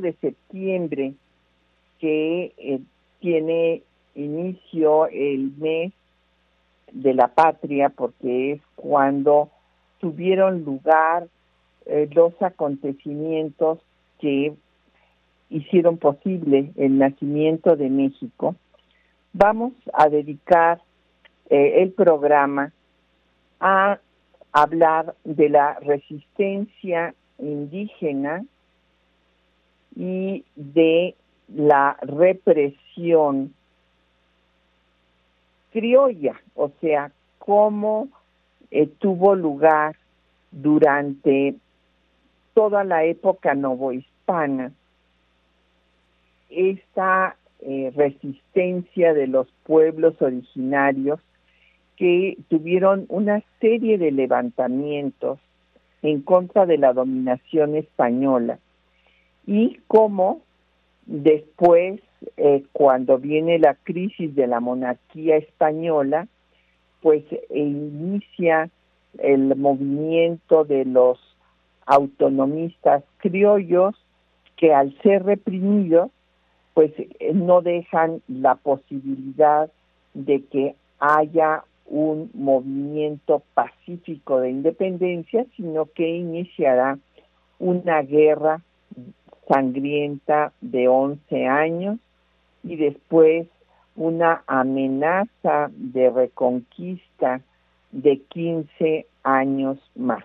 De septiembre que eh, tiene inicio el mes de la patria porque es cuando tuvieron lugar eh, los acontecimientos que hicieron posible el nacimiento de México, vamos a dedicar eh, el programa a hablar de la resistencia indígena y de la represión criolla, o sea, cómo eh, tuvo lugar durante toda la época novohispana esta eh, resistencia de los pueblos originarios que tuvieron una serie de levantamientos en contra de la dominación española y cómo después, eh, cuando viene la crisis de la monarquía española, pues inicia el movimiento de los autonomistas criollos que al ser reprimidos, pues eh, no dejan la posibilidad de que haya un movimiento pacífico de independencia, sino que iniciará una guerra sangrienta de 11 años y después una amenaza de reconquista de 15 años más.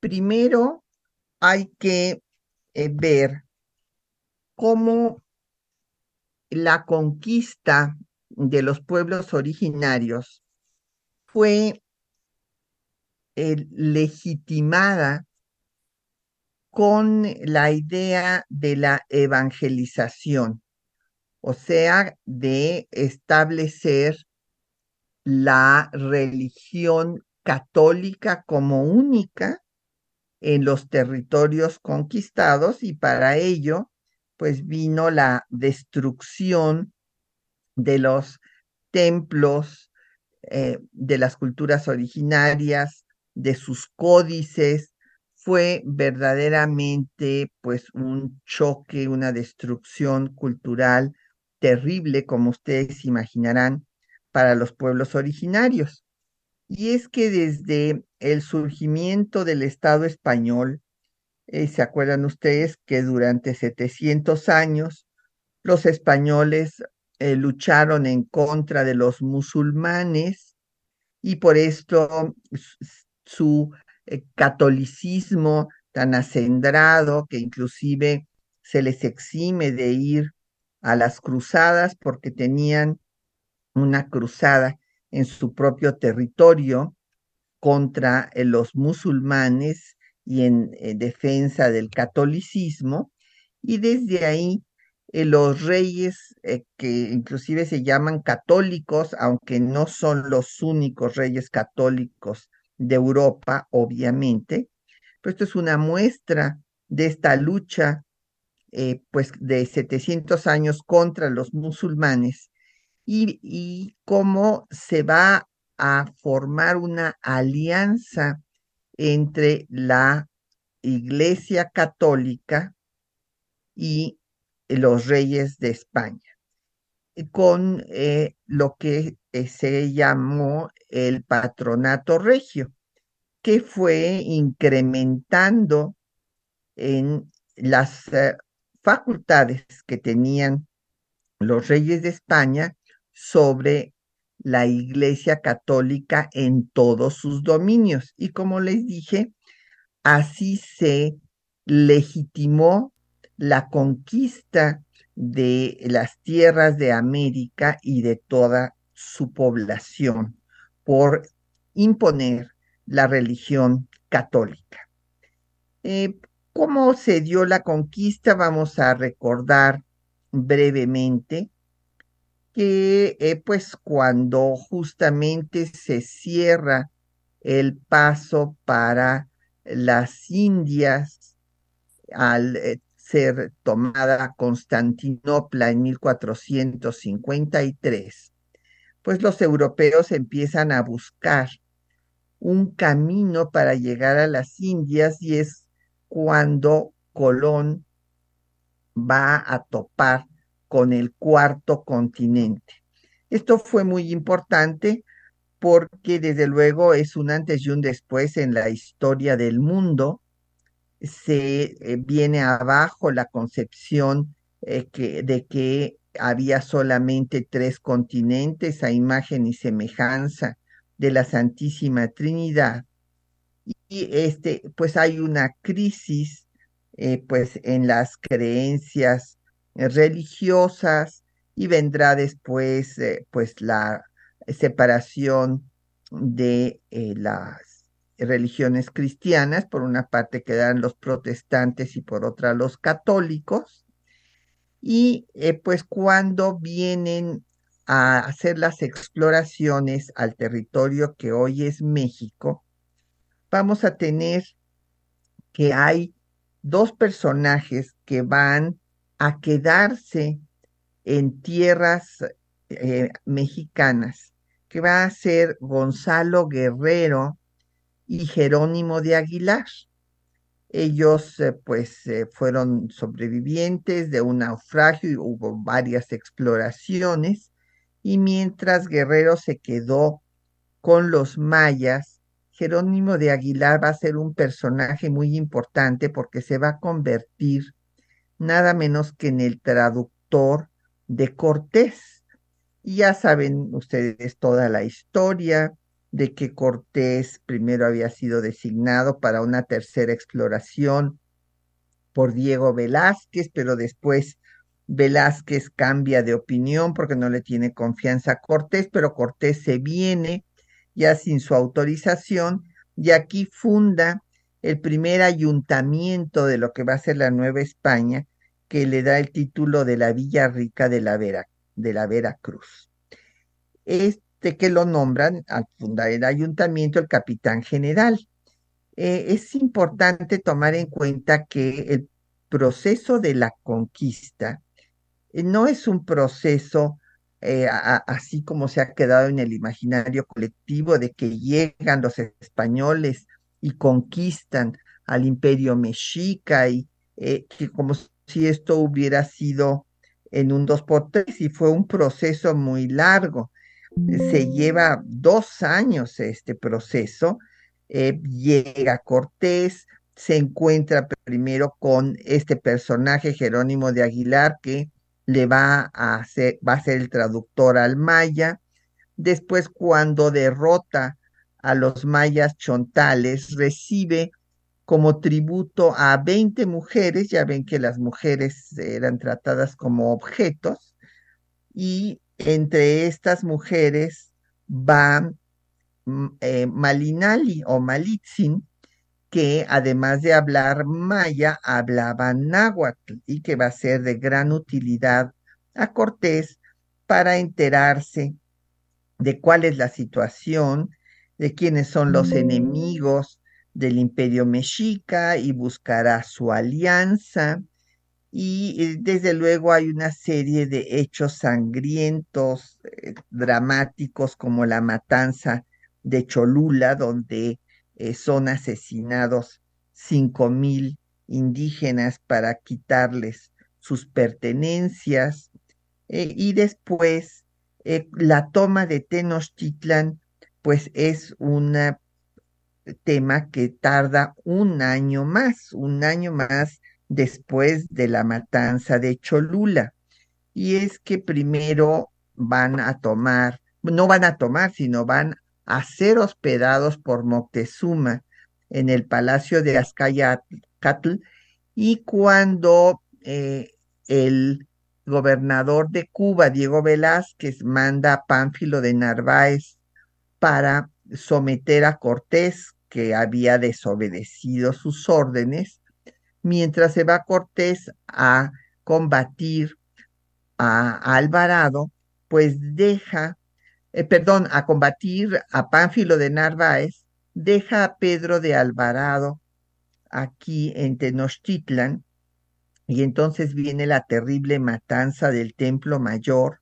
Primero hay que eh, ver cómo la conquista de los pueblos originarios fue eh, legitimada con la idea de la evangelización, o sea, de establecer la religión católica como única en los territorios conquistados y para ello pues vino la destrucción de los templos eh, de las culturas originarias, de sus códices, fue verdaderamente pues un choque, una destrucción cultural terrible, como ustedes imaginarán, para los pueblos originarios. Y es que desde el surgimiento del Estado español, eh, ¿se acuerdan ustedes que durante 700 años los españoles eh, lucharon en contra de los musulmanes y por esto su eh, catolicismo tan acendrado que inclusive se les exime de ir a las cruzadas porque tenían una cruzada en su propio territorio contra eh, los musulmanes y en eh, defensa del catolicismo. Y desde ahí los reyes, que inclusive se llaman católicos, aunque no son los únicos reyes católicos de Europa, obviamente, pues esto es una muestra de esta lucha, eh, pues de 700 años contra los musulmanes y, y cómo se va a formar una alianza entre la Iglesia Católica y los reyes de España, con eh, lo que se llamó el patronato regio, que fue incrementando en las facultades que tenían los reyes de España sobre la Iglesia Católica en todos sus dominios. Y como les dije, así se legitimó la conquista de las tierras de América y de toda su población por imponer la religión católica. Eh, ¿Cómo se dio la conquista? Vamos a recordar brevemente que eh, pues cuando justamente se cierra el paso para las Indias al eh, ser tomada Constantinopla en 1453, pues los europeos empiezan a buscar un camino para llegar a las Indias y es cuando Colón va a topar con el cuarto continente. Esto fue muy importante porque desde luego es un antes y un después en la historia del mundo. Se eh, viene abajo la concepción eh, de que había solamente tres continentes a imagen y semejanza de la Santísima Trinidad. Y este, pues hay una crisis eh, pues en las creencias religiosas y vendrá después eh, pues la separación de eh, las religiones cristianas, por una parte quedan los protestantes y por otra los católicos, y pues cuando vienen a hacer las exploraciones al territorio que hoy es México, vamos a tener que hay dos personajes que van a quedarse en tierras eh, mexicanas, que va a ser Gonzalo Guerrero y Jerónimo de Aguilar. Ellos eh, pues eh, fueron sobrevivientes de un naufragio y hubo varias exploraciones y mientras Guerrero se quedó con los mayas, Jerónimo de Aguilar va a ser un personaje muy importante porque se va a convertir nada menos que en el traductor de Cortés. Y ya saben ustedes toda la historia de que Cortés primero había sido designado para una tercera exploración por Diego Velázquez, pero después Velázquez cambia de opinión porque no le tiene confianza a Cortés, pero Cortés se viene ya sin su autorización, y aquí funda el primer ayuntamiento de lo que va a ser la Nueva España, que le da el título de la Villa Rica de la, Vera, de la Veracruz. Este que lo nombran al fundar el ayuntamiento el capitán general. Eh, es importante tomar en cuenta que el proceso de la conquista eh, no es un proceso eh, así como se ha quedado en el imaginario colectivo de que llegan los españoles y conquistan al imperio mexica y que como si esto hubiera sido en un dos por tres y fue un proceso muy largo. Se lleva dos años este proceso. Eh, llega Cortés, se encuentra primero con este personaje Jerónimo de Aguilar que le va a hacer, va a ser el traductor al maya. Después, cuando derrota a los mayas chontales, recibe como tributo a 20 mujeres, ya ven que las mujeres eran tratadas como objetos, y entre estas mujeres va mm, eh, Malinali o Malitzin, que además de hablar maya, hablaba náhuatl y que va a ser de gran utilidad a Cortés para enterarse de cuál es la situación, de quiénes son los enemigos del imperio mexica y buscará su alianza. Y eh, desde luego hay una serie de hechos sangrientos, eh, dramáticos, como la matanza de Cholula, donde eh, son asesinados cinco mil indígenas para quitarles sus pertenencias y después la toma de Tenochtitlan, pues es un tema que tarda un año más, un año más después de la matanza de Cholula. Y es que primero van a tomar, no van a tomar, sino van a ser hospedados por Moctezuma en el palacio de Azcayatl y cuando eh, el gobernador de Cuba, Diego Velázquez, manda a Pánfilo de Narváez para someter a Cortés, que había desobedecido sus órdenes, mientras se va Cortés a combatir a, Alvarado, pues deja, eh, perdón, a combatir a Pánfilo de Narváez, deja a Pedro de Alvarado aquí en Tenochtitlan, y entonces viene la terrible matanza del Templo Mayor,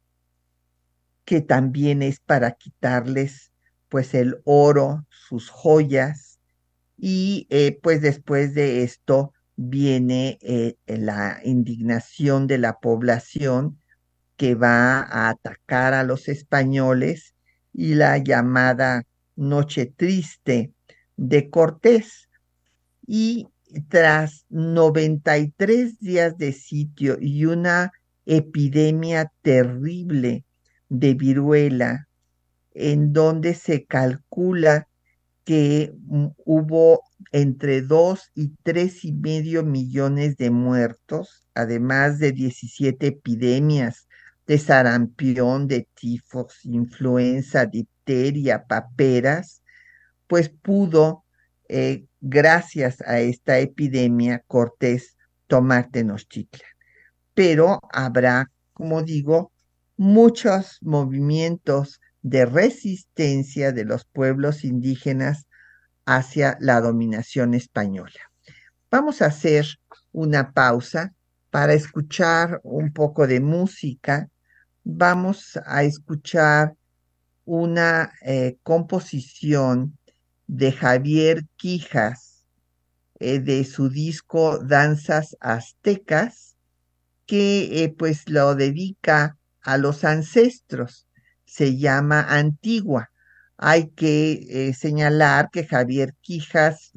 que también es para quitarles pues el oro, sus joyas, y eh, pues después de esto viene eh, la indignación de la población que va a atacar a los españoles y la llamada Noche Triste de Cortés. Y tras 93 días de sitio y una epidemia terrible de viruela, en donde se calcula que mm, hubo entre dos y tres y medio millones de muertos, además de 17 epidemias de sarampión, de tifos, influenza, difteria, paperas, pues pudo, eh, gracias a esta epidemia, Cortés tomar Tenochtitlan. Pero habrá, como digo, muchos movimientos de resistencia de los pueblos indígenas hacia la dominación española. Vamos a hacer una pausa para escuchar un poco de música. Vamos a escuchar una eh, composición de Javier Quijas eh, de su disco Danzas Aztecas, que eh, pues lo dedica a los ancestros se llama Antigua. Hay que eh, señalar que Javier Quijas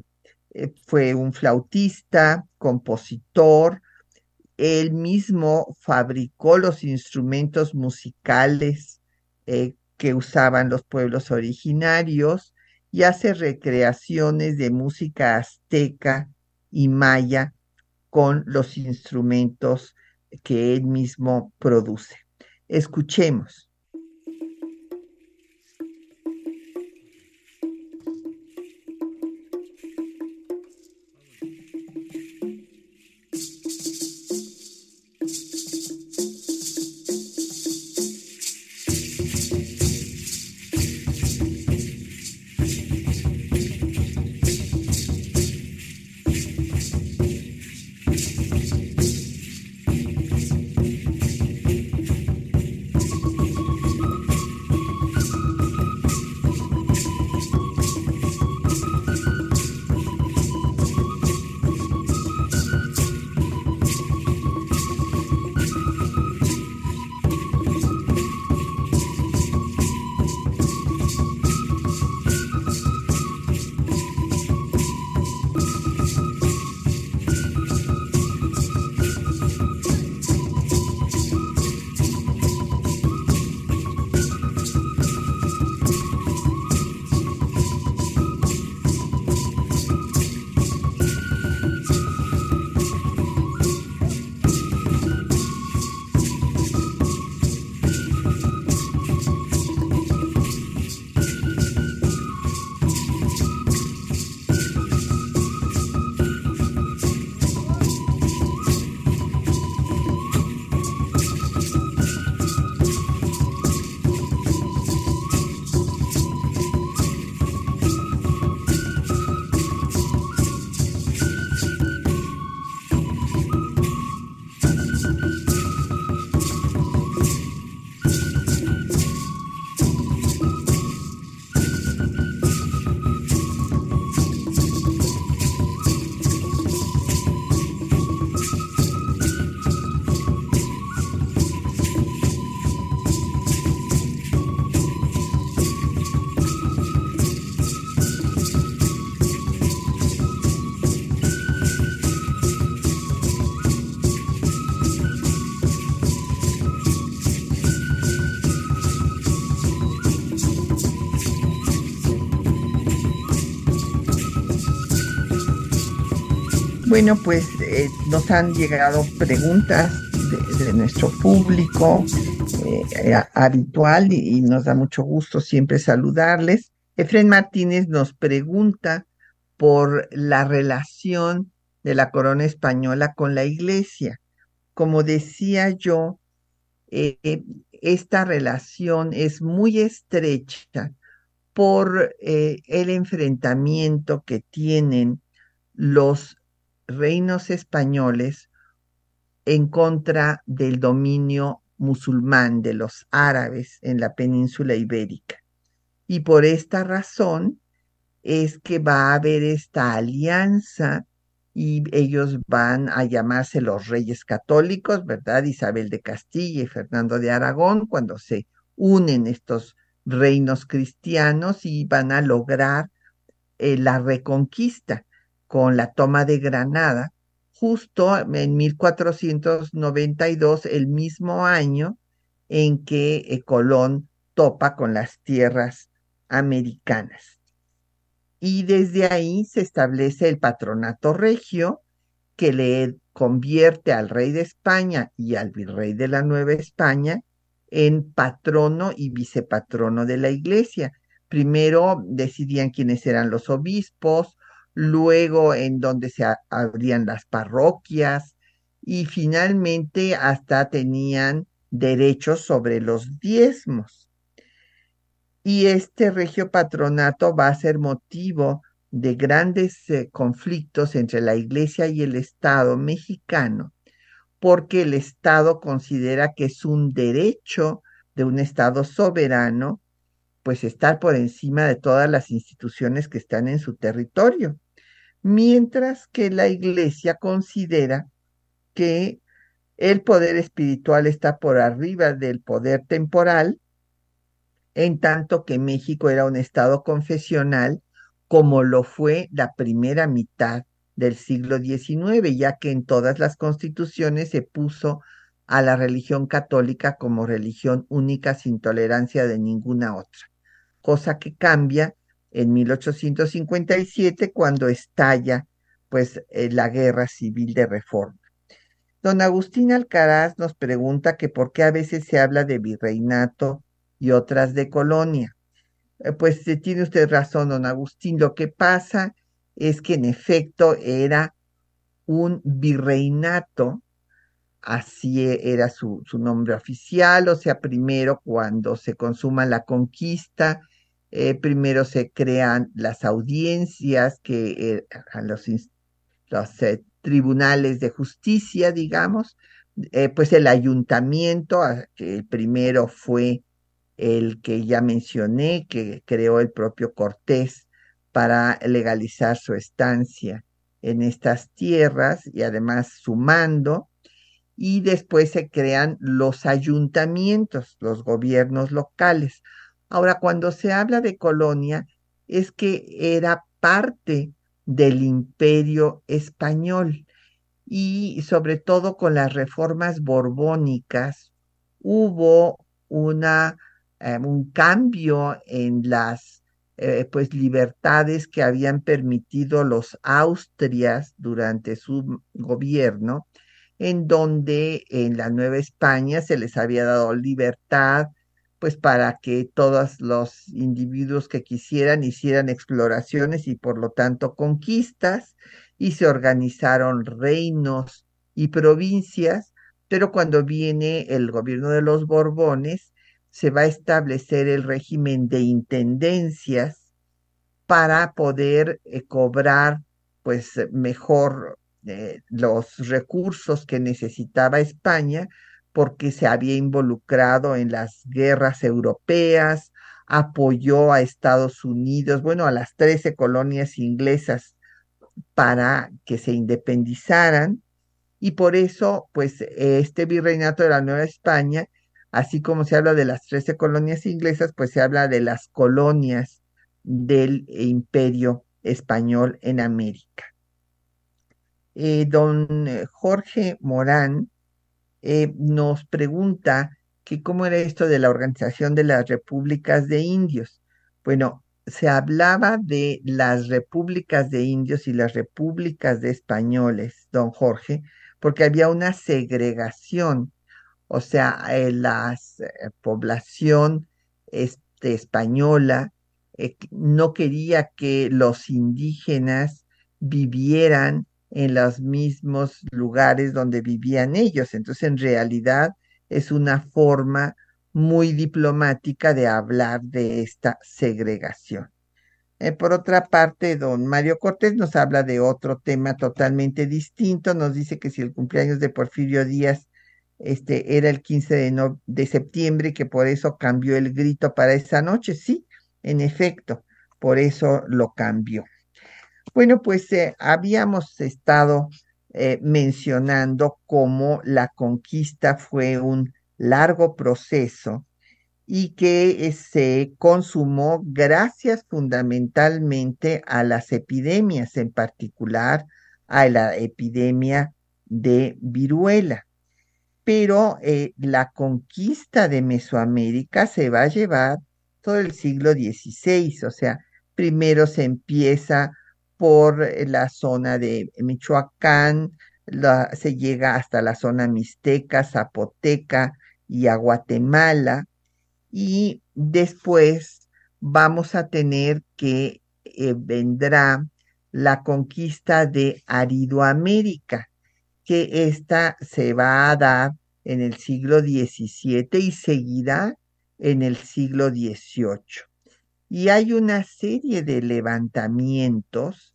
eh, fue un flautista, compositor, él mismo fabricó los instrumentos musicales eh, que usaban los pueblos originarios y hace recreaciones de música azteca y maya con los instrumentos que él mismo produce. Escuchemos. Bueno, pues eh, nos han llegado preguntas de, nuestro público eh, habitual y, nos da mucho gusto siempre saludarles. Efren Martínez nos pregunta por la relación de la corona española con la iglesia. Como decía yo, eh, esta relación es muy estrecha por el enfrentamiento que tienen los reinos españoles en contra del dominio musulmán de los árabes en la península ibérica. Y por esta razón es que va a haber esta alianza y ellos van a llamarse los reyes católicos, ¿verdad? Isabel de Castilla y Fernando de Aragón, cuando se unen estos reinos cristianos y van a lograr eh, la reconquista con la toma de Granada, justo en 1492, el mismo año en que eh, Colón topa con las tierras americanas. Y desde ahí se establece el patronato regio que le convierte al rey de España y al virrey de la Nueva España en patrono y vicepatrono de la iglesia. Primero decidían quiénes eran los obispos, luego en donde se abrían las parroquias y finalmente hasta tenían derechos sobre los diezmos. Y este regio patronato va a ser motivo de grandes eh, conflictos entre la Iglesia y el Estado mexicano, porque el Estado considera que es un derecho de un Estado soberano, pues estar por encima de todas las instituciones que están en su territorio mientras que la iglesia considera que el poder espiritual está por arriba del poder temporal, en tanto que México era un estado confesional como lo fue la primera mitad del siglo XIX, ya que en todas las constituciones se puso a la religión católica como religión única sin tolerancia de ninguna otra, cosa que cambia en 1857 cuando estalla pues eh, la guerra civil de reforma. Don Agustín Alcaraz nos pregunta que por qué a veces se habla de virreinato y otras de colonia. Eh, pues eh, tiene usted razón, don Agustín. Lo que pasa es que en efecto era un virreinato, así era su, su nombre oficial, o sea, primero cuando se consuma la conquista, eh, primero se crean las audiencias que eh, a los, eh, tribunales de justicia, digamos, pues el ayuntamiento, el primero fue el que ya mencioné, que creó el propio Cortés para legalizar su estancia en estas tierras y además sumando, y después se crean los ayuntamientos, los gobiernos locales. Ahora, cuando se habla de colonia, es que era parte del imperio español y sobre todo con las reformas borbónicas hubo una, eh, un cambio en las eh, pues libertades que habían permitido los Austrias durante su gobierno, en donde en la Nueva España se les había dado libertad pues para que todos los individuos que quisieran hicieran exploraciones y por lo tanto conquistas y se organizaron reinos y provincias, pero cuando viene el gobierno de los Borbones se va a establecer el régimen de intendencias para poder eh, cobrar pues mejor eh, los recursos que necesitaba España porque se había involucrado en las guerras europeas, apoyó a Estados Unidos, bueno, a las 13 colonias inglesas para que se independizaran y por eso, pues, este virreinato de la Nueva España, así como se habla de las 13 colonias inglesas, pues se habla de las colonias del imperio español en América. Eh, don Jorge Morán eh, nos pregunta que cómo era esto de la organización de las repúblicas de indios. Bueno, se hablaba de las repúblicas de indios y las repúblicas de españoles, don Jorge, porque había una segregación, o sea, eh, la eh, población este, española no quería que los indígenas vivieran en los mismos lugares donde vivían ellos. Entonces, en realidad es una forma muy diplomática de hablar de esta segregación. Eh, por otra parte, don Mario Cortés nos habla de otro tema totalmente distinto. Nos dice que si el cumpleaños de Porfirio Díaz este, era el 15 de, de septiembre y que por eso cambió el grito para esa noche. Sí, en efecto, por eso lo cambió. Bueno, pues eh, habíamos estado eh, mencionando cómo la conquista fue un largo proceso y que eh, se consumó gracias fundamentalmente a las epidemias, en particular a la epidemia de viruela. Pero la conquista de Mesoamérica se va a llevar todo el siglo XVI, o sea, primero se empieza por eh, la zona de Michoacán, se llega hasta la zona mixteca, zapoteca y a Guatemala, y después vamos a tener que eh, vendrá la conquista de Aridoamérica, que esta se va a dar en el siglo XVII y seguirá en el siglo XVIII. Y hay una serie de levantamientos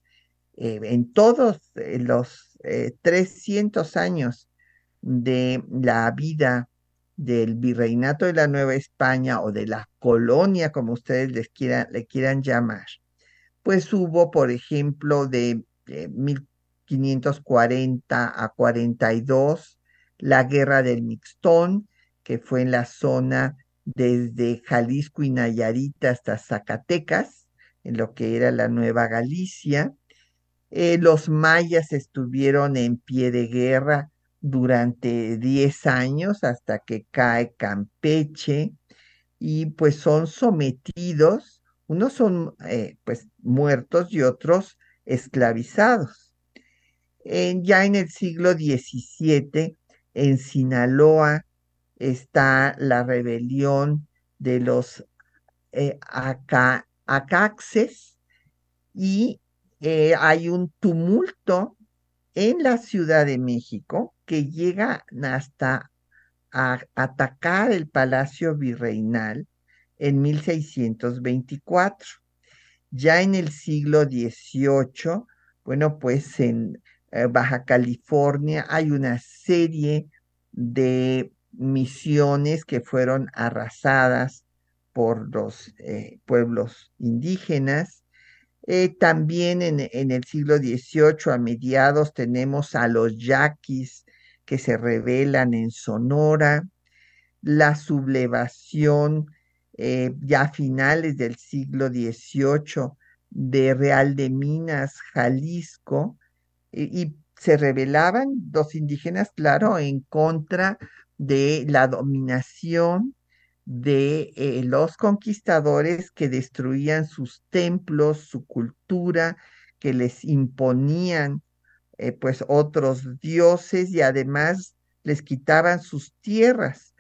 eh, en todos eh, los 300 años de la vida del virreinato de la Nueva España o de la colonia, como ustedes les quieran, le quieran llamar, pues hubo, por ejemplo, de, 1540 a 42, la guerra del Mixtón, que fue en la zona desde Jalisco y Nayarit hasta Zacatecas, en lo que era la Nueva Galicia. Eh, los mayas estuvieron en pie de guerra durante 10 años hasta que cae Campeche y pues son sometidos, unos son eh, pues muertos y otros esclavizados. ya en el siglo XVII, en Sinaloa, está la rebelión de los eh, acaxes y eh, hay un tumulto en la Ciudad de México que llega hasta atacar el Palacio Virreinal en 1624. Ya en el siglo XVIII, bueno, pues en eh, Baja California hay una serie de misiones que fueron arrasadas por los eh, pueblos indígenas eh, también en, el siglo XVIII, a mediados, tenemos a los yaquis que se rebelan en Sonora, la sublevación eh, ya a finales del siglo XVIII de Real de Minas, Jalisco, y se rebelaban los indígenas, claro, en contra de la dominación de eh, los conquistadores que destruían sus templos, su cultura, que les imponían eh, pues otros dioses y además les quitaban sus tierras.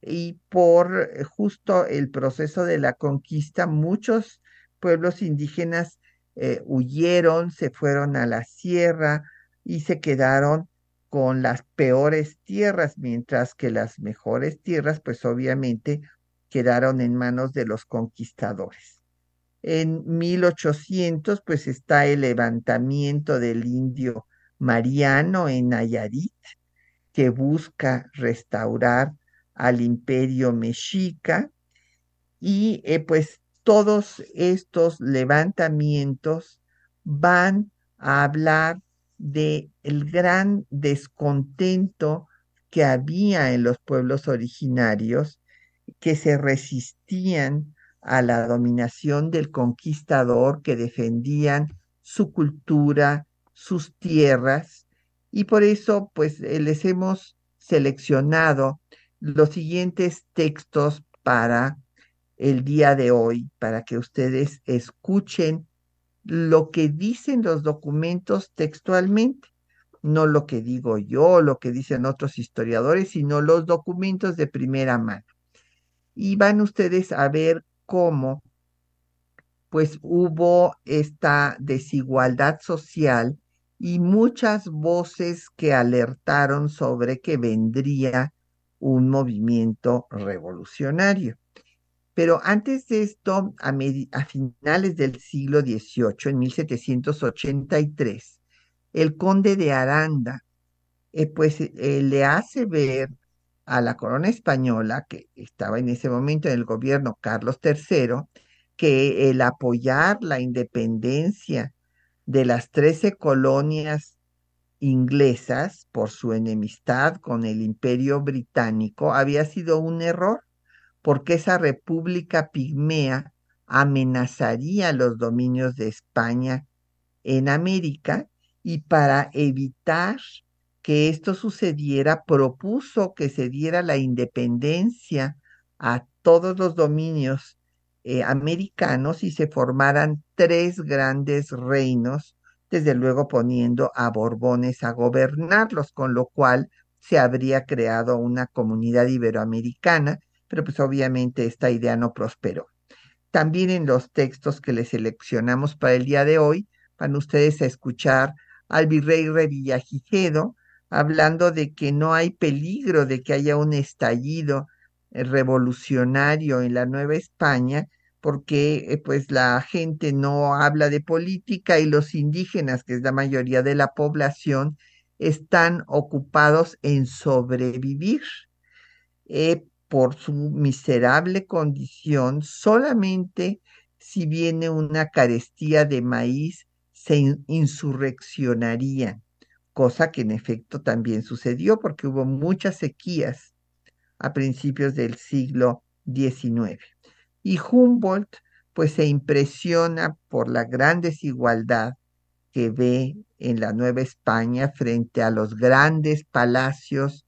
Y por eh, justo el proceso de la conquista, muchos pueblos indígenas huyeron, se fueron a la sierra y se quedaron con las peores tierras, mientras que las mejores tierras, pues obviamente quedaron en manos de los conquistadores. En 1800, pues está el levantamiento del indio Mariano en Nayarit, que busca restaurar al imperio mexica y eh, pues todos estos levantamientos van a hablar de el gran descontento que había en los pueblos originarios que se resistían a la dominación del conquistador, que defendían su cultura, sus tierras, y por eso pues eh, les hemos seleccionado los siguientes textos para el día de hoy para que ustedes escuchen lo que dicen los documentos textualmente, no lo que digo yo, lo que dicen otros historiadores, sino los documentos de primera mano. Y van ustedes a ver cómo pues hubo esta desigualdad social y muchas voces que alertaron sobre que vendría un movimiento revolucionario. Pero antes de esto, a, finales del siglo XVIII, en 1783, el conde de Aranda, eh, pues eh, le hace ver a la corona española, que estaba en ese momento en el gobierno Carlos III, que el apoyar la independencia de las trece colonias inglesas por su enemistad con el imperio británico había sido un error, porque esa república pigmea amenazaría los dominios de España en América y para evitar que esto sucediera propuso que se diera la independencia a todos los dominios eh, americanos y se formaran tres grandes reinos, desde luego poniendo a Borbones a gobernarlos, con lo cual se habría creado una comunidad iberoamericana, pero pues obviamente esta idea no prosperó. También en los textos que les seleccionamos para el día de hoy, van ustedes a escuchar al virrey Revillagigedo hablando de que no hay peligro de que haya un estallido eh, revolucionario en la Nueva España, porque eh, pues la gente no habla de política y los indígenas, que es la mayoría de la población, están ocupados en sobrevivir. Eh, por su miserable condición, solamente si viene una carestía de maíz, se insurreccionarían, cosa que en efecto también sucedió porque hubo muchas sequías a principios del siglo XIX. Y Humboldt pues se impresiona por la gran desigualdad que ve en la Nueva España frente a los grandes palacios,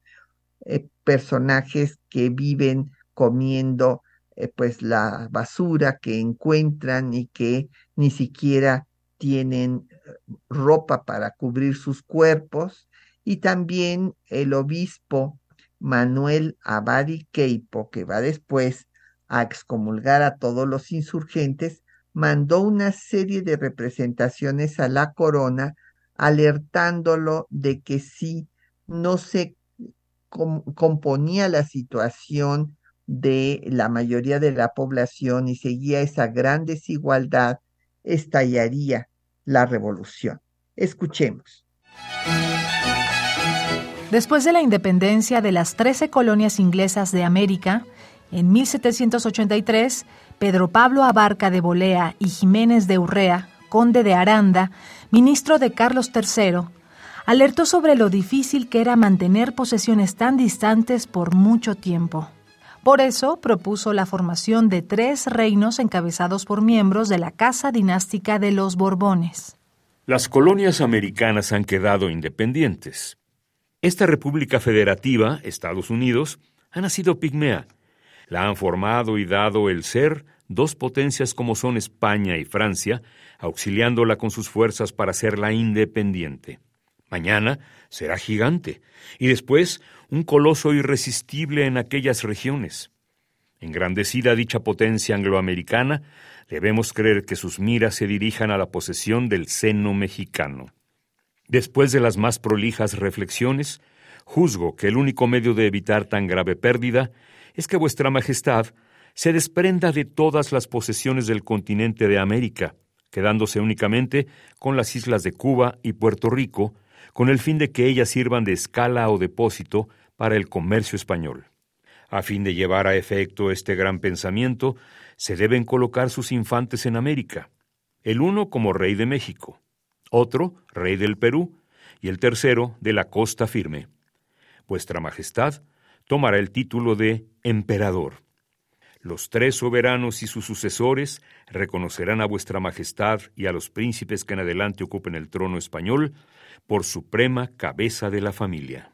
eh, personajes que viven comiendo eh, pues la basura que encuentran y que ni siquiera tienen eh, ropa para cubrir sus cuerpos, y también el obispo Manuel Abadi Queipo, que va después a excomulgar a todos los insurgentes, mandó una serie de representaciones a la corona alertándolo de que si no se componía la situación de la mayoría de la población y seguía esa gran desigualdad, estallaría la revolución. Escuchemos. Después de la independencia de las trece colonias inglesas de América, en 1783, Pedro Pablo Abarca de Bolea y Jiménez de Urrea, conde de Aranda, ministro de Carlos III, alertó sobre lo difícil que era mantener posesiones tan distantes por mucho tiempo. Por eso propuso la formación de tres reinos encabezados por miembros de la Casa Dinástica de los Borbones. Las colonias americanas han quedado independientes. Esta República Federativa, Estados Unidos, ha nacido pigmea, la han formado y dado el ser dos potencias como son España y Francia, auxiliándola con sus fuerzas para hacerla independiente. Mañana será gigante, y después un coloso irresistible en aquellas regiones. Engrandecida dicha potencia angloamericana, debemos creer que sus miras se dirijan a la posesión del seno mexicano. Después de las más prolijas reflexiones, juzgo que el único medio de evitar tan grave pérdida es que vuestra Majestad se desprenda de todas las posesiones del continente de América, quedándose únicamente con las islas de Cuba y Puerto Rico, con el fin de que ellas sirvan de escala o depósito para el comercio español. A fin de llevar a efecto este gran pensamiento, se deben colocar sus infantes en América, el uno como rey de México, otro rey del Perú y el tercero de la costa firme. Vuestra Majestad tomará el título de emperador. Los tres soberanos y sus sucesores reconocerán a vuestra majestad y a los príncipes que en adelante ocupen el trono español por suprema cabeza de la familia.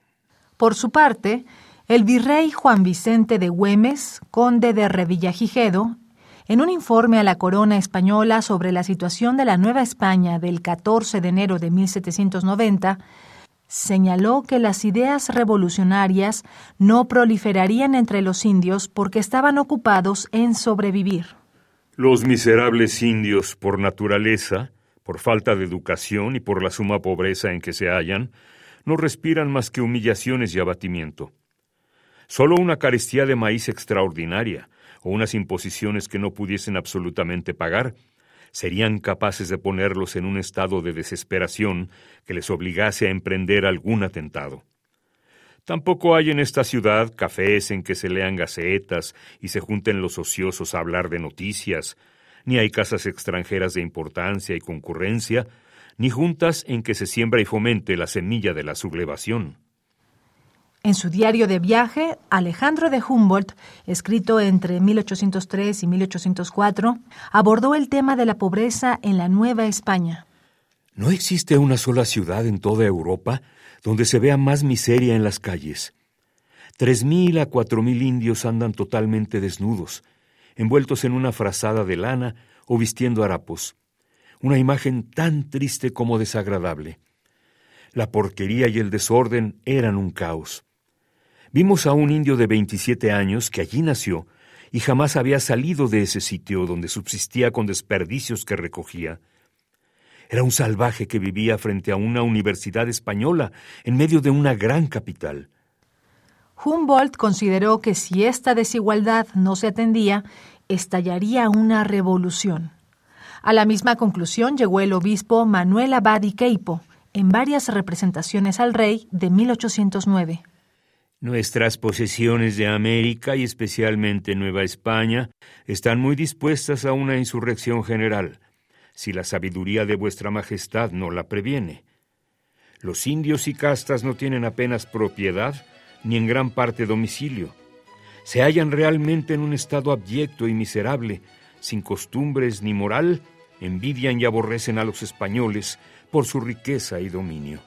Por su parte, el virrey Juan Vicente de Güemes, conde de Revillagigedo, En un informe a la corona española sobre la situación de la Nueva España del 14 de enero de 1790, señaló que las ideas revolucionarias no proliferarían entre los indios porque estaban ocupados en sobrevivir. Los miserables indios, por naturaleza, por falta de educación y por la suma pobreza en que se hallan, no respiran más que humillaciones y abatimiento. Solo una carestía de maíz extraordinaria o unas imposiciones que no pudiesen absolutamente pagar serían capaces de ponerlos en un estado de desesperación que les obligase a emprender algún atentado. Tampoco hay en esta ciudad cafés en que se lean gacetas y se junten los ociosos a hablar de noticias, ni hay casas extranjeras de importancia y concurrencia, ni juntas en que se siembra y fomente la semilla de la sublevación. En su diario de viaje, Alejandro de Humboldt, escrito entre 1803 y 1804, abordó el tema de la pobreza en la Nueva España. No existe una sola ciudad en toda Europa donde se vea más miseria en las calles. Tres mil a cuatro mil indios andan totalmente desnudos, envueltos en una frazada de lana o vistiendo harapos. Una imagen tan triste como desagradable. La porquería y el desorden eran un caos. Vimos a un indio de 27 años que allí nació y jamás había salido de ese sitio donde subsistía con desperdicios que recogía. Era un salvaje que vivía frente a una universidad española en medio de una gran capital. Humboldt consideró que si esta desigualdad no se atendía, estallaría una revolución. A la misma conclusión llegó el obispo Manuel Abad y Queipo en varias representaciones al rey de 1809. Nuestras posesiones de América y especialmente Nueva España están muy dispuestas a una insurrección general, si la sabiduría de vuestra Majestad no la previene. Los indios y castas no tienen apenas propiedad ni en gran parte domicilio. Se hallan realmente en un estado abyecto y miserable, sin costumbres ni moral, envidian y aborrecen a los españoles por su riqueza y dominio.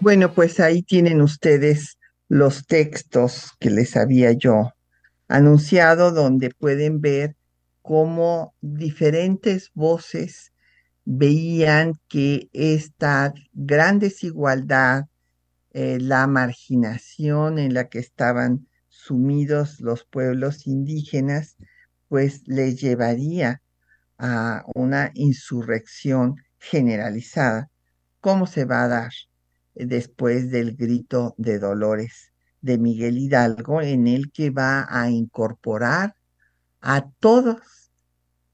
Bueno, pues ahí tienen ustedes los textos que les había yo anunciado, donde pueden ver cómo diferentes voces veían que esta gran desigualdad, eh, la marginación en la que estaban sumidos los pueblos indígenas, pues les llevaría a una insurrección generalizada. ¿Cómo se va a dar? después del grito de Dolores de Miguel Hidalgo, en el que va a incorporar a todos,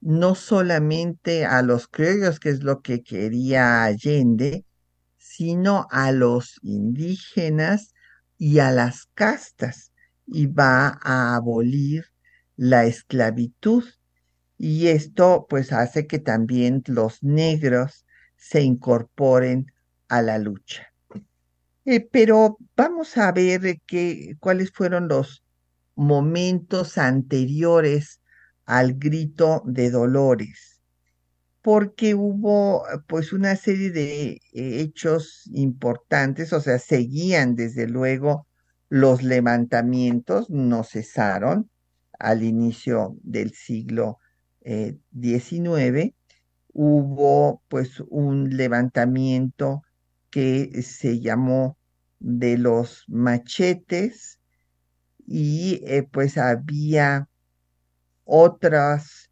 no solamente a los criollos, que es lo que quería Allende, sino a los indígenas y a las castas, y va a abolir la esclavitud. Y esto pues hace que también los negros se incorporen a la lucha. Eh, pero vamos a ver qué, cuáles fueron los momentos anteriores al grito de Dolores, porque hubo pues una serie de eh, hechos importantes, o sea, seguían desde luego los levantamientos, no cesaron al inicio del siglo XIX, eh, hubo pues un levantamiento que se llamó de los machetes y eh, pues había otras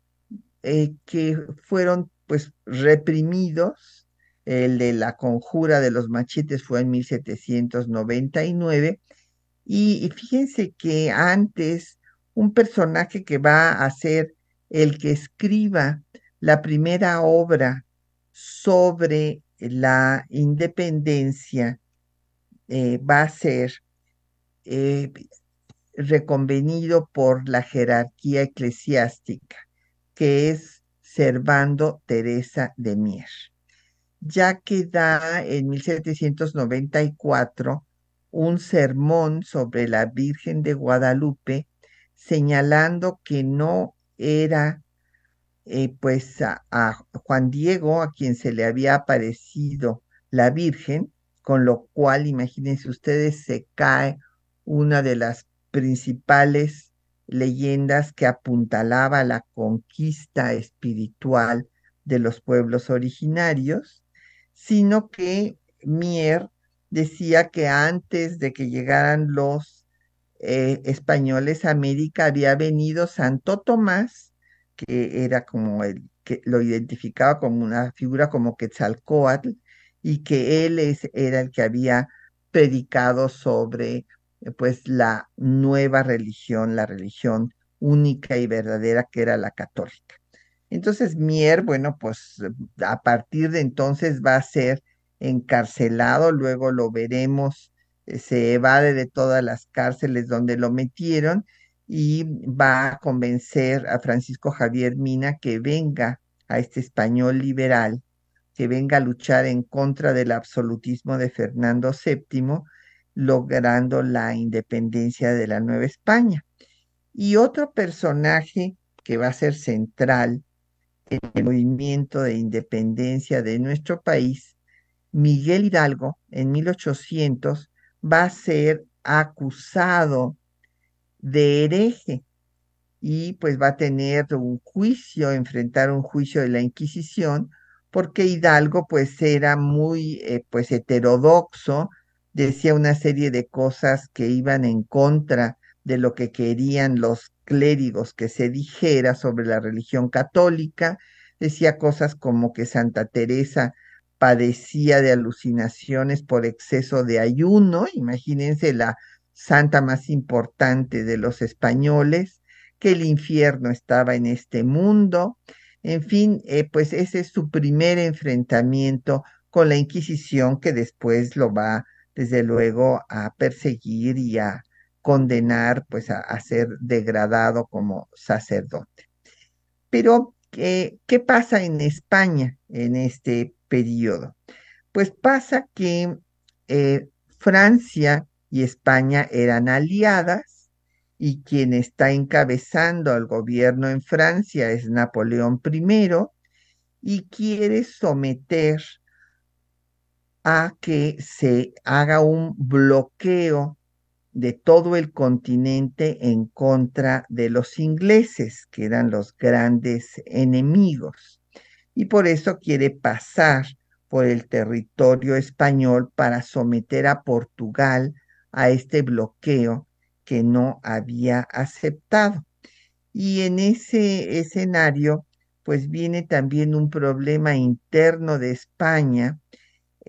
eh, que fueron pues reprimidos. El de la conjura de los machetes fue en 1799 y, y fíjense que antes un personaje que va a ser el que escriba la primera obra sobre la independencia eh, va a ser eh, reconvenido por la jerarquía eclesiástica, que es Servando Teresa de Mier, ya que da en 1794 un sermón sobre la Virgen de Guadalupe, señalando que no era eh, pues a, Juan Diego, a quien se le había aparecido la Virgen, con lo cual, imagínense ustedes, se cae una de las principales leyendas que apuntalaba la conquista espiritual de los pueblos originarios, sino que Mier decía que antes de que llegaran los eh, españoles a América había venido Santo Tomás, que era como el que lo identificaba como una figura como Quetzalcoatl, y que él es, era el que había predicado sobre pues la nueva religión, la religión única y verdadera que era la católica. Entonces Mier, bueno, pues a partir de entonces va a ser encarcelado, luego lo veremos, eh, se evade de todas las cárceles donde lo metieron y va a convencer a Francisco Javier Mina que venga a este español liberal, que venga a luchar en contra del absolutismo de Fernando VII, logrando la independencia de la Nueva España. Y otro personaje que va a ser central en el movimiento de independencia de nuestro país, Miguel Hidalgo, en 1800, va a ser acusado de hereje y pues va a tener un juicio, enfrentar un juicio de la Inquisición, porque Hidalgo pues era muy eh, pues heterodoxo, decía una serie de cosas que iban en contra de lo que querían los clérigos que se dijera sobre la religión católica, decía cosas como que Santa Teresa padecía de alucinaciones por exceso de ayuno, imagínense la santa más importante de los españoles, que el infierno estaba en este mundo, en fin, eh, pues ese es su primer enfrentamiento con la Inquisición que después lo va desde luego a perseguir y a condenar pues a, ser degradado como sacerdote. Pero, ¿qué, ¿qué pasa en España en este periodo? Pues pasa que eh, Francia y España eran aliadas y quien está encabezando al gobierno en Francia es Napoleón I y quiere someter a que se haga un bloqueo de todo el continente en contra de los ingleses, que eran los grandes enemigos. Y por eso quiere pasar por el territorio español para someter a Portugal a este bloqueo que no había aceptado. Y en ese escenario, pues viene también un problema interno de España.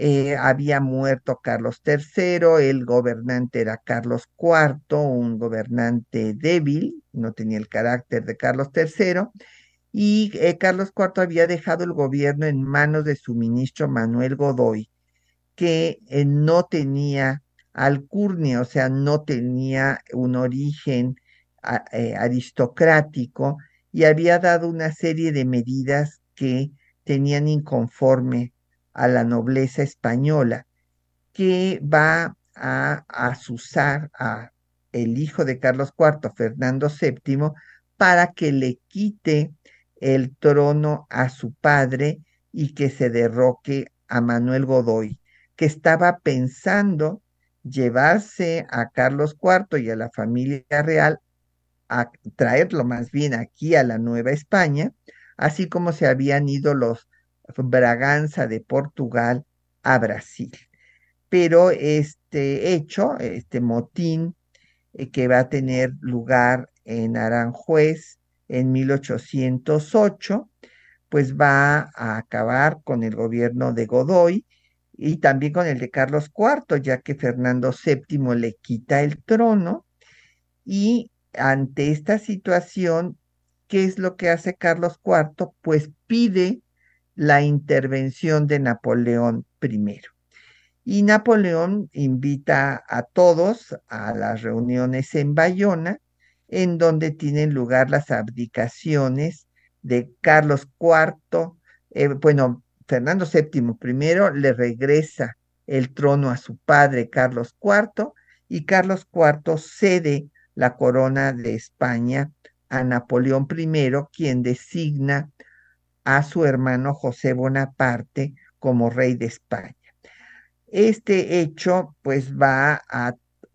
Eh, había muerto Carlos III, el gobernante era Carlos IV, un gobernante débil, no tenía el carácter de Carlos III, y eh, Carlos IV había dejado el gobierno en manos de su ministro Manuel Godoy, que eh, no tenía alcurnia, o sea, no tenía un origen aristocrático y había dado una serie de medidas que tenían inconforme a la nobleza española, que va a asusar a el hijo de Carlos IV, Fernando VII, para que le quite el trono a su padre y que se derroque a Manuel Godoy, que estaba pensando llevarse a Carlos IV y a la familia real a traerlo más bien aquí a la Nueva España, así como se habían ido los Braganza de Portugal a Brasil. Pero este hecho, este motín eh, que va a tener lugar en Aranjuez en 1808, pues va a acabar con el gobierno de Godoy y también con el de Carlos IV, ya que Fernando VII le quita el trono. Y ante esta situación, ¿qué es lo que hace Carlos IV? Pues pide la intervención de Napoleón I. Y Napoleón invita a todos a las reuniones en Bayona, en donde tienen lugar las abdicaciones de Carlos IV, eh, bueno, Fernando VII primero le regresa el trono a su padre Carlos IV y Carlos IV cede la corona de España a Napoleón I, quien designa a su hermano José Bonaparte como rey de España. Este hecho pues va a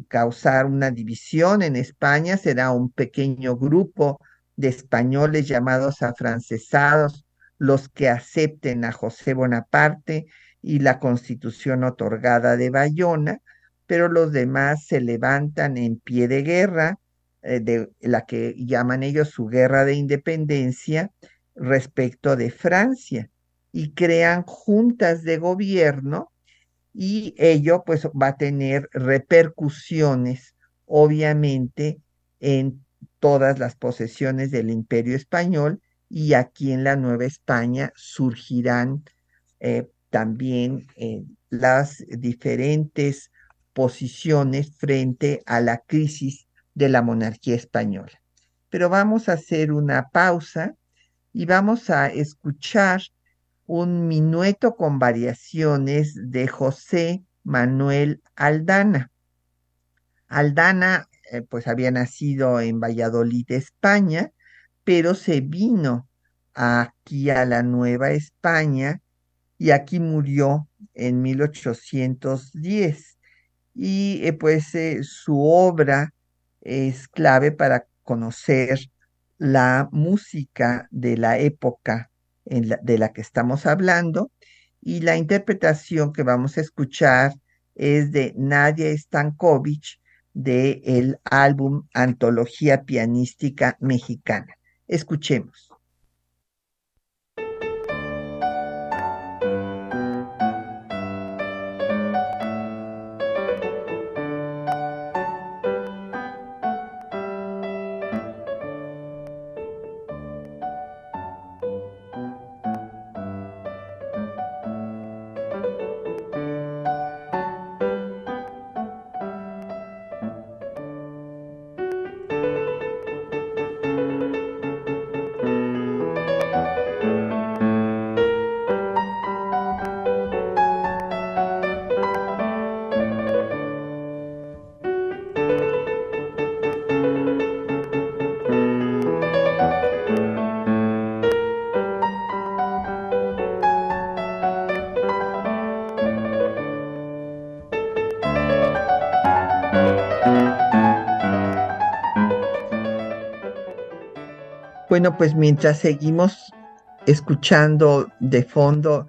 causar una división en España, será un pequeño grupo de españoles llamados afrancesados los que acepten a José Bonaparte y la constitución otorgada de Bayona, pero los demás se levantan en pie de guerra, eh, de la que llaman ellos su guerra de independencia respecto de Francia, y crean juntas de gobierno y ello pues va a tener repercusiones obviamente en todas las posesiones del imperio español y aquí en la Nueva España surgirán eh, también eh, las diferentes posiciones frente a la crisis de la monarquía española. Pero vamos a hacer una pausa y vamos a escuchar un minueto con variaciones de José Manuel Aldana. Aldana eh, pues había nacido en Valladolid, España, pero se vino aquí a la Nueva España y aquí murió en 1810. Y eh, pues eh, su obra es clave para conocer la música de la época de la que estamos hablando y la interpretación que vamos a escuchar es de Nadia Stankovic de el álbum Antología Pianística Mexicana. Escuchemos. Bueno, pues mientras seguimos escuchando de fondo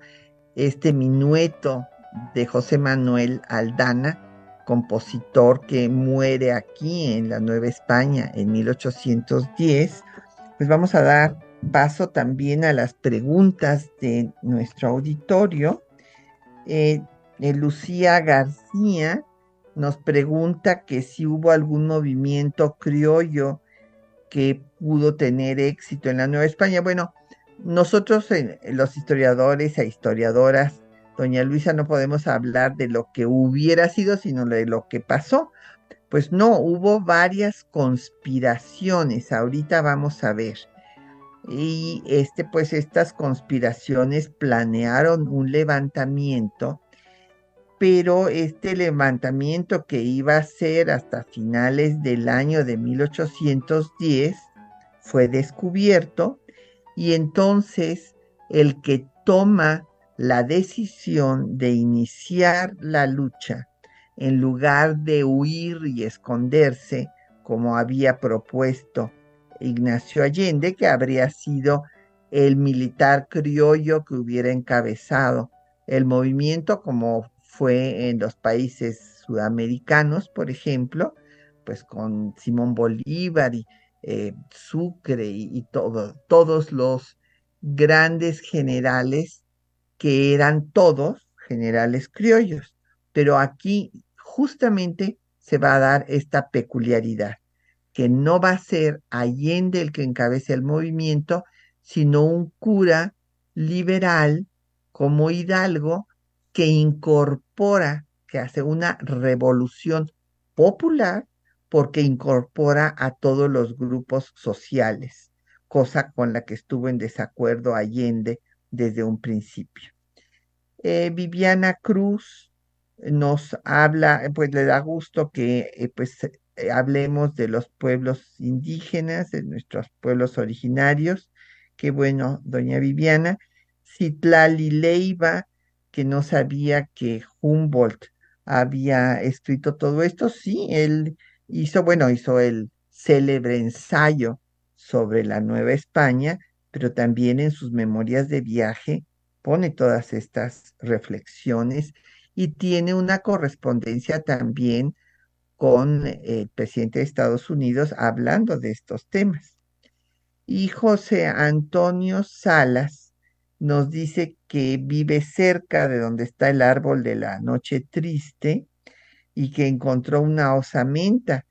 este minueto de José Manuel Aldana, compositor que muere aquí en la Nueva España en 1810, pues vamos a dar paso también a las preguntas de nuestro auditorio. Eh, eh, Lucía García nos pregunta que si hubo algún movimiento criollo que pudo tener éxito en la Nueva España. Bueno, nosotros los historiadores e historiadoras, doña Luisa, no podemos hablar de lo que hubiera sido, sino de lo que pasó. Pues no, hubo varias conspiraciones, ahorita vamos a ver. Y este, pues estas conspiraciones planearon un levantamiento pero este levantamiento que iba a ser hasta finales del año de 1810 fue descubierto y entonces el que toma la decisión de iniciar la lucha en lugar de huir y esconderse como había propuesto Ignacio Allende, que habría sido el militar criollo que hubiera encabezado el movimiento como fue en los países sudamericanos, por ejemplo, pues con Simón Bolívar y eh, Sucre y, todos los grandes generales que eran todos generales criollos. Pero aquí justamente se va a dar esta peculiaridad, que no va a ser Allende el que encabece el movimiento, sino un cura liberal como Hidalgo que incorpora, que hace una revolución popular porque incorpora a todos los grupos sociales, cosa con la que estuvo en desacuerdo Allende desde un principio. Eh, Viviana Cruz nos habla, pues le da gusto que eh, pues eh, hablemos de los pueblos indígenas, de nuestros pueblos originarios. Qué bueno, doña Viviana. Citlali Leiva que no sabía que Humboldt había escrito todo esto. Sí, él hizo, bueno, hizo el célebre ensayo sobre la Nueva España, pero también en sus memorias de viaje pone todas estas reflexiones y tiene una correspondencia también con el presidente de Estados Unidos hablando de estos temas. Y José Antonio Salas nos dice que vive cerca de donde está el árbol de la noche triste y que encontró una osamenta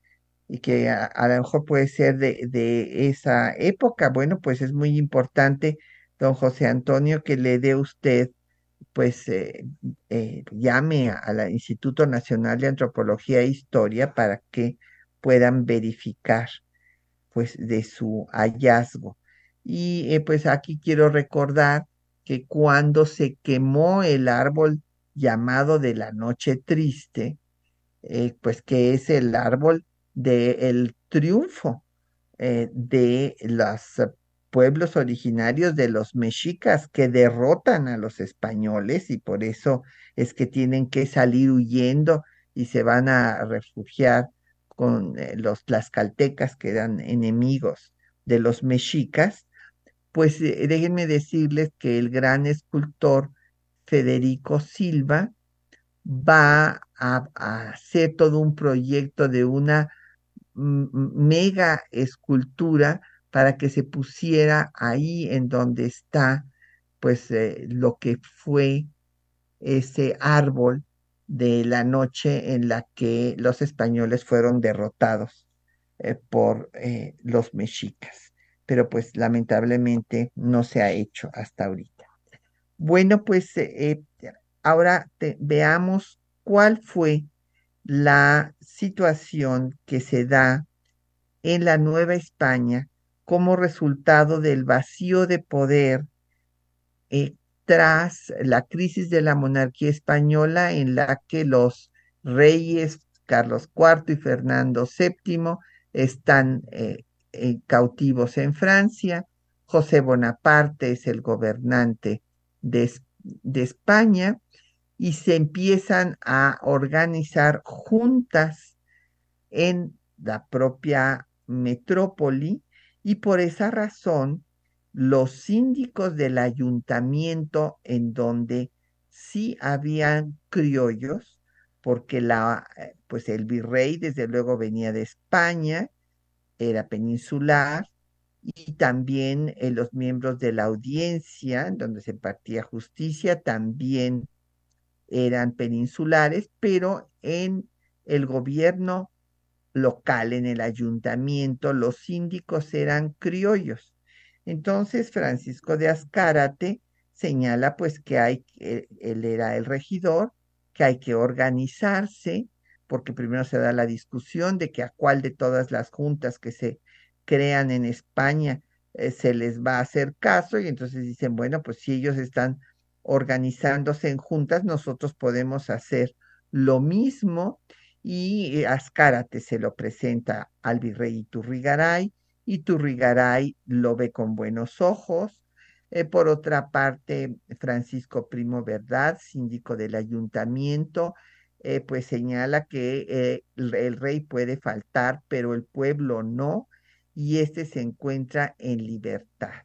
y que a, lo mejor puede ser de, de, esa época. Bueno, pues es muy importante, don José Antonio, que le dé usted, pues eh, eh, llame al Instituto Nacional de Antropología e Historia para que puedan verificar pues de su hallazgo. Y eh, pues aquí quiero recordar que cuando se quemó el árbol llamado de la noche triste, pues que es el árbol del triunfo eh, de los pueblos originarios de los mexicas que derrotan a los españoles y por eso es que tienen que salir huyendo y se van a refugiar con eh, los tlaxcaltecas que eran enemigos de los mexicas, pues eh, déjenme decirles que el gran escultor Federico Silva va a, hacer todo un proyecto de una mega escultura para que se pusiera ahí en donde está pues eh, lo que fue ese árbol de la noche en la que los españoles fueron derrotados eh, por los mexicas. Pero pues lamentablemente no se ha hecho hasta ahorita. Bueno, pues ahora veamos cuál fue la situación que se da en la Nueva España como resultado del vacío de poder eh, tras la crisis de la monarquía española en la que los reyes Carlos IV y Fernando VII están eh, eh, cautivos en Francia, José Bonaparte es el gobernante de, de España y se empiezan a organizar juntas en la propia metrópoli y por esa razón los síndicos del ayuntamiento en donde sí habían criollos, porque la, eh, pues el virrey desde luego venía de España, era peninsular, y también eh, los miembros de la audiencia, donde se partía justicia, también eran peninsulares, pero en el gobierno local, en el ayuntamiento, los síndicos eran criollos. Entonces Francisco de Azcárate señala pues que hay, él era el regidor, que hay que organizarse, porque primero se da la discusión de que a cuál de todas las juntas que se crean en España eh, se les va a hacer caso y entonces dicen, bueno, pues si ellos están organizándose en juntas, nosotros podemos hacer lo mismo y eh, Azcárate se lo presenta al virrey Iturrigaray, Iturrigaray lo ve con buenos ojos. Eh, por otra parte, Francisco Primo Verdad, síndico del ayuntamiento, eh, pues señala que el rey puede faltar, pero el pueblo no, y este se encuentra en libertad.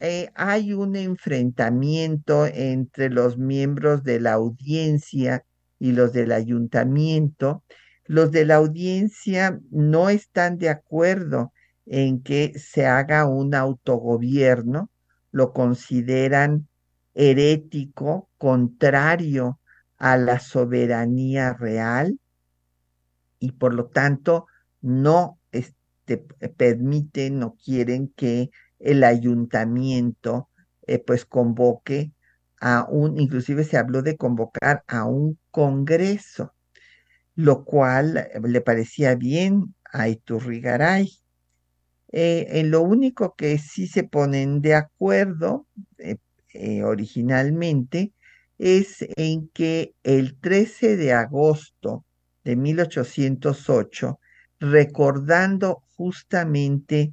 Eh, hay un enfrentamiento entre los miembros de la audiencia y los del ayuntamiento. Los de la audiencia no están de acuerdo en que se haga un autogobierno, lo consideran herético, contrario a la soberanía real y por lo tanto no este, permiten, no quieren que el ayuntamiento eh, pues convoque a un, inclusive se habló de convocar a un congreso, lo cual eh, le parecía bien a Iturrigaray. Eh, en lo único que sí se ponen de acuerdo originalmente es en que el 13 de agosto de 1808, recordando justamente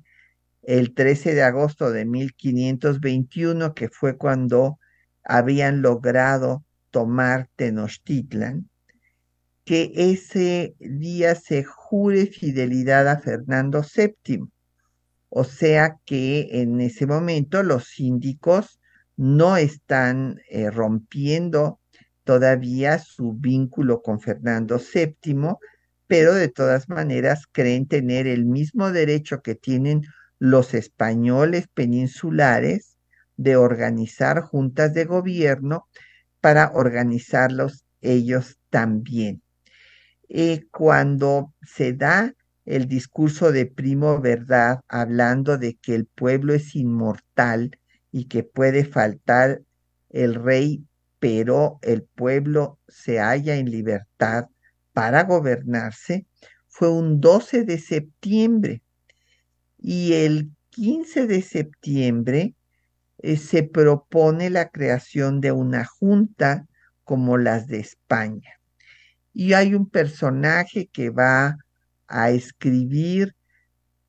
el 13 de agosto de 1521, que fue cuando habían logrado tomar Tenochtitlan, que ese día se jure fidelidad a Fernando VII. O sea que en ese momento los síndicos no están eh, rompiendo todavía su vínculo con Fernando VII, pero de todas maneras creen tener el mismo derecho que tienen los españoles peninsulares de organizar juntas de gobierno para organizarlos ellos también. Eh, cuando se da el discurso de Primo Verdad hablando de que el pueblo es inmortal y que puede faltar el rey, pero el pueblo se halla en libertad para gobernarse, fue un 12 de septiembre y el 15 de septiembre eh, se propone la creación de una junta como las de España. Y hay un personaje que va a escribir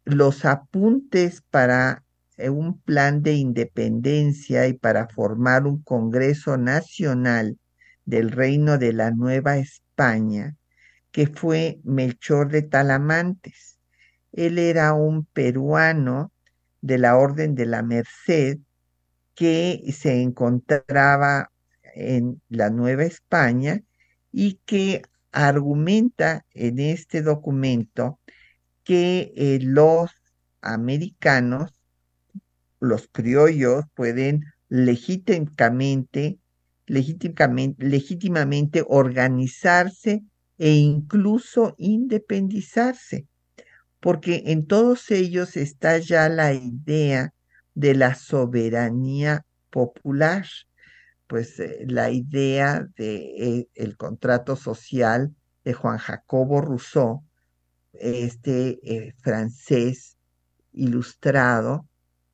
los apuntes para un plan de independencia y para formar un Congreso Nacional del Reino de la Nueva España, que fue Melchor de Talamantes. Él era un peruano de la Orden de la Merced que se encontraba en la Nueva España y que argumenta en este documento que eh, los americanos, los criollos, pueden legítimamente, legítimamente, legítimamente organizarse e incluso independizarse porque en todos ellos está ya la idea de la soberanía popular, pues eh, la idea de eh, el contrato social de Juan Jacobo Rousseau, este eh, francés ilustrado,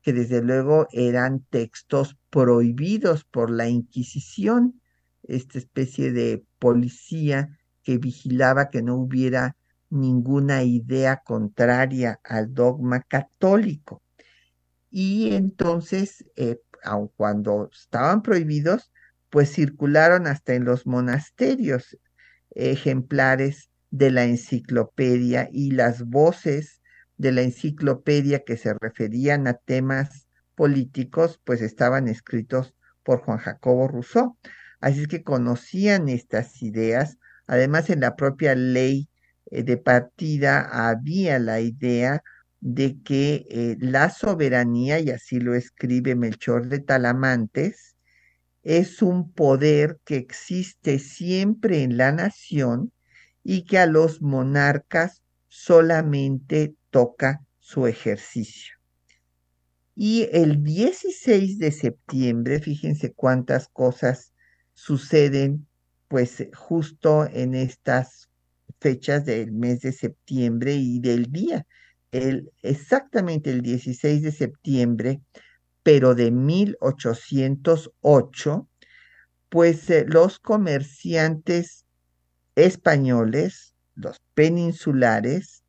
que desde luego eran textos prohibidos por la Inquisición, esta especie de policía que vigilaba que no hubiera ninguna idea contraria al dogma católico. Y entonces, eh, aun cuando estaban prohibidos, pues circularon hasta en los monasterios ejemplares de la enciclopedia y las voces de la enciclopedia que se referían a temas políticos, pues estaban escritos por Juan Jacobo Rousseau. Así es que conocían estas ideas. Además, en la propia ley eh, de partida había la idea de que eh, la soberanía, y así lo escribe Melchor de Talamantes, es un poder que existe siempre en la nación y que a los monarcas solamente toca su ejercicio. Y el 16 de septiembre, fíjense cuántas cosas suceden, pues justo en estas fechas del mes de septiembre y del día, el, exactamente el 16 de septiembre, pero de 1808, pues eh, los comerciantes españoles, los peninsulares,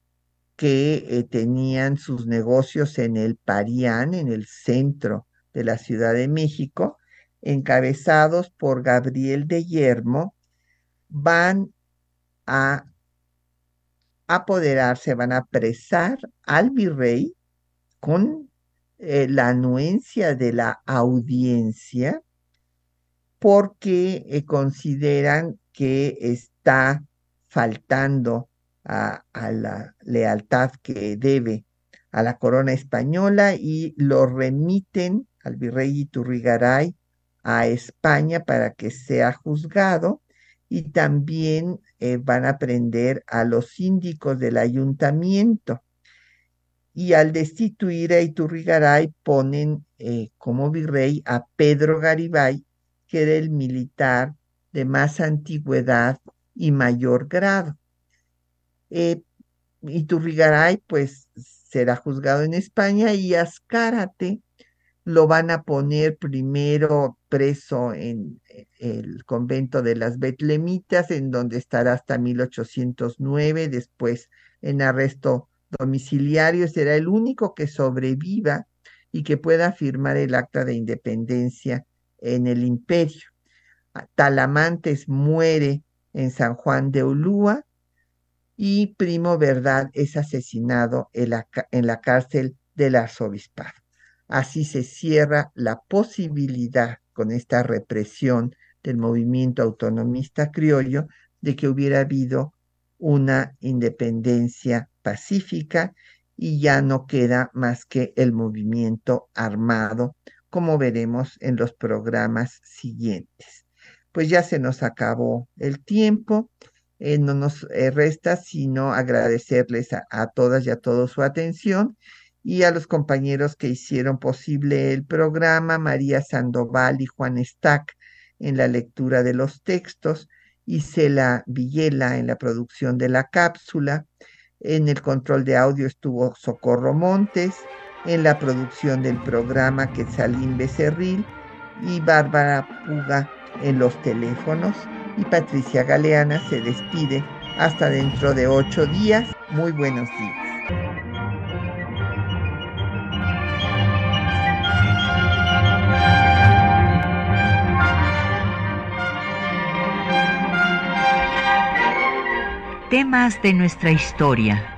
que eh, tenían sus negocios en el Parián, en el centro de la Ciudad de México, encabezados por Gabriel de Yermo, van a apoderarse, van a apresar al virrey con eh, la anuencia de la audiencia porque eh, consideran que está faltando a, la lealtad que debe a la corona española y lo remiten al virrey Iturrigaray a España para que sea juzgado y también eh, van a prender a los síndicos del ayuntamiento. Y al destituir a Iturrigaray ponen eh, como virrey a Pedro Garibay, que era el militar de más antigüedad y mayor grado. Eh, Iturrigaray pues será juzgado en España y Azcárate lo van a poner primero preso en el convento de las Betlemitas, en donde estará hasta 1809, después en arresto domiciliario, será el único que sobreviva y que pueda firmar el acta de independencia en el imperio. Talamantes muere en San Juan de Ulúa y Primo Verdad es asesinado en la, en la cárcel del arzobispado. Así se cierra la posibilidad con esta represión del movimiento autonomista criollo de que hubiera habido una independencia pacífica y ya no queda más que el movimiento armado, como veremos en los programas siguientes. Pues ya se nos acabó el tiempo. Eh, no nos eh, resta sino agradecerles a, todas y a todos su atención y a los compañeros que hicieron posible el programa, María Sandoval y Juan Stack en la lectura de los textos, Isela Villela en la producción de la cápsula, en el control de audio estuvo Socorro Montes, en la producción del programa Quetzalín Becerril y Bárbara Puga en los teléfonos. Y Patricia Galeana se despide hasta dentro de ocho días. Muy buenos días. Temas de nuestra historia.